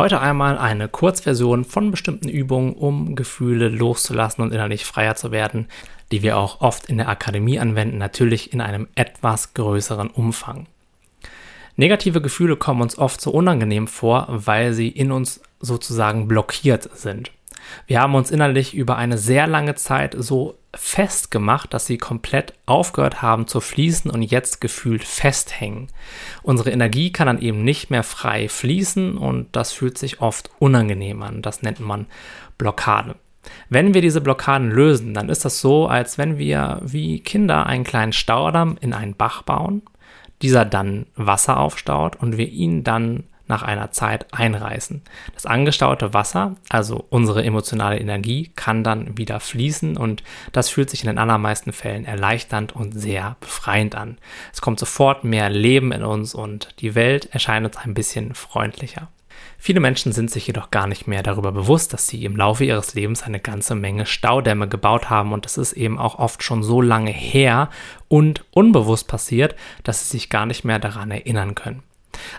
Heute einmal eine Kurzversion von bestimmten Übungen, um Gefühle loszulassen und innerlich freier zu werden, die wir auch oft in der Akademie anwenden, natürlich in einem etwas größeren Umfang. Negative Gefühle kommen uns oft so unangenehm vor, weil sie in uns sozusagen blockiert sind. Wir haben uns innerlich über eine sehr lange Zeit so festgemacht, dass sie komplett aufgehört haben zu fließen und jetzt gefühlt festhängen. Unsere Energie kann dann eben nicht mehr frei fließen und das fühlt sich oft unangenehm an. Das nennt man Blockade. Wenn wir diese Blockaden lösen, dann ist das so, als wenn wir wie Kinder einen kleinen Staudamm in einen Bach bauen, dieser dann Wasser aufstaut und wir ihn dann nach einer Zeit einreißen. Das angestaute Wasser, also unsere emotionale Energie, kann dann wieder fließen und das fühlt sich in den allermeisten Fällen erleichternd und sehr befreiend an. Es kommt sofort mehr Leben in uns und die Welt erscheint uns ein bisschen freundlicher. Viele Menschen sind sich jedoch gar nicht mehr darüber bewusst, dass sie im Laufe ihres Lebens eine ganze Menge Staudämme gebaut haben und es ist eben auch oft schon so lange her und unbewusst passiert, dass sie sich gar nicht mehr daran erinnern können.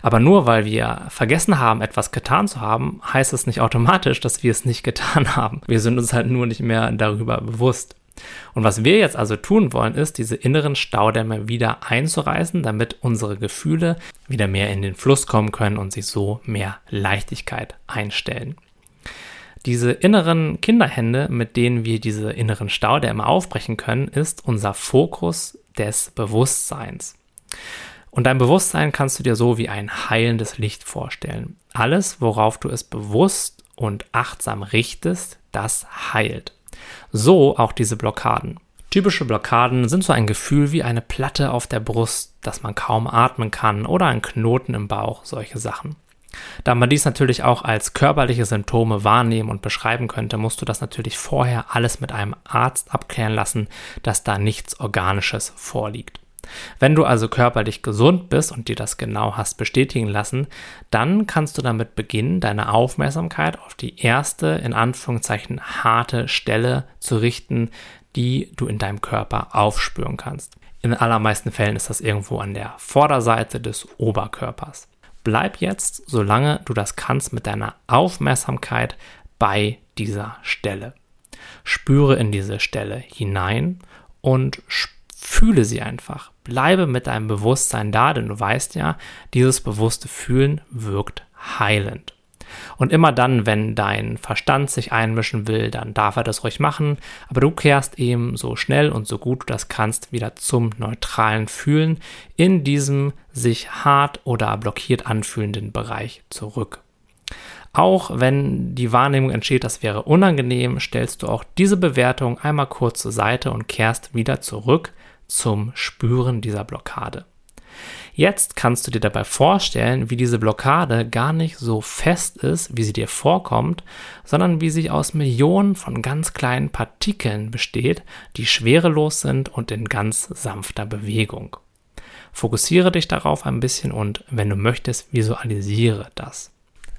Aber nur weil wir vergessen haben, etwas getan zu haben, heißt es nicht automatisch, dass wir es nicht getan haben. Wir sind uns halt nur nicht mehr darüber bewusst. Und was wir jetzt also tun wollen, ist, diese inneren Staudämme wieder einzureißen, damit unsere Gefühle wieder mehr in den Fluss kommen können und sich so mehr Leichtigkeit einstellen. Diese inneren Kinderhände, mit denen wir diese inneren Staudämme aufbrechen können, ist unser Fokus des Bewusstseins. Und dein Bewusstsein kannst du dir so wie ein heilendes Licht vorstellen. Alles, worauf du es bewusst und achtsam richtest, das heilt. So auch diese Blockaden. Typische Blockaden sind so ein Gefühl wie eine Platte auf der Brust, dass man kaum atmen kann oder ein Knoten im Bauch, solche Sachen. Da man dies natürlich auch als körperliche Symptome wahrnehmen und beschreiben könnte, musst du das natürlich vorher alles mit einem Arzt abklären lassen, dass da nichts Organisches vorliegt. Wenn du also körperlich gesund bist und dir das genau hast bestätigen lassen, dann kannst du damit beginnen, deine Aufmerksamkeit auf die erste, in Anführungszeichen, harte Stelle zu richten, die du in deinem Körper aufspüren kannst. In allermeisten Fällen ist das irgendwo an der Vorderseite des Oberkörpers. Bleib jetzt, solange du das kannst, mit deiner Aufmerksamkeit bei dieser Stelle. Spüre in diese Stelle hinein und spüre Fühle sie einfach. Bleibe mit deinem Bewusstsein da, denn du weißt ja, dieses bewusste Fühlen wirkt heilend. Und immer dann, wenn dein Verstand sich einmischen will, dann darf er das ruhig machen, aber du kehrst eben so schnell und so gut du das kannst wieder zum neutralen Fühlen in diesem sich hart oder blockiert anfühlenden Bereich zurück. Auch wenn die Wahrnehmung entsteht, das wäre unangenehm, stellst du auch diese Bewertung einmal kurz zur Seite und kehrst wieder zurück zum Spüren dieser Blockade. Jetzt kannst du dir dabei vorstellen, wie diese Blockade gar nicht so fest ist, wie sie dir vorkommt, sondern wie sie aus Millionen von ganz kleinen Partikeln besteht, die schwerelos sind und in ganz sanfter Bewegung. Fokussiere dich darauf ein bisschen und wenn du möchtest, visualisiere das.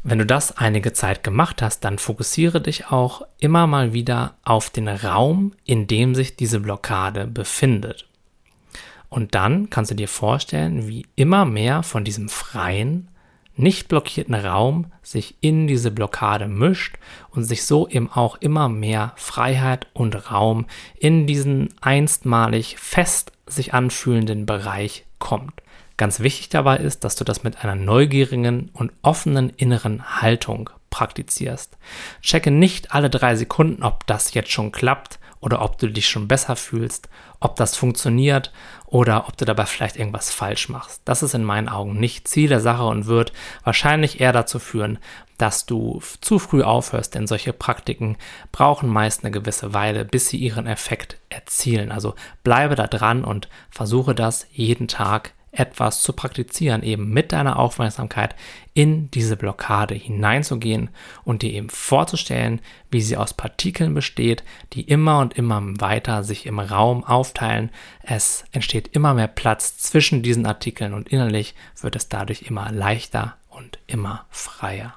Wenn du das einige Zeit gemacht hast, dann fokussiere dich auch immer mal wieder auf den Raum, in dem sich diese Blockade befindet. Und dann kannst du dir vorstellen, wie immer mehr von diesem freien, nicht blockierten Raum sich in diese Blockade mischt und sich so eben auch immer mehr Freiheit und Raum in diesen einstmalig fest sich anfühlenden Bereich kommt. Ganz wichtig dabei ist, dass du das mit einer neugierigen und offenen inneren Haltung praktizierst. Checke nicht alle drei Sekunden, ob das jetzt schon klappt oder ob du dich schon besser fühlst, ob das funktioniert oder ob du dabei vielleicht irgendwas falsch machst. Das ist in meinen Augen nicht Ziel der Sache und wird wahrscheinlich eher dazu führen, dass du zu früh aufhörst, denn solche Praktiken brauchen meist eine gewisse Weile, bis sie ihren Effekt erzielen. Also bleibe da dran und versuche das jeden Tag etwas zu praktizieren, eben mit deiner Aufmerksamkeit in diese Blockade hineinzugehen und dir eben vorzustellen, wie sie aus Partikeln besteht, die immer und immer weiter sich im Raum aufteilen. Es entsteht immer mehr Platz zwischen diesen Artikeln und innerlich wird es dadurch immer leichter und immer freier.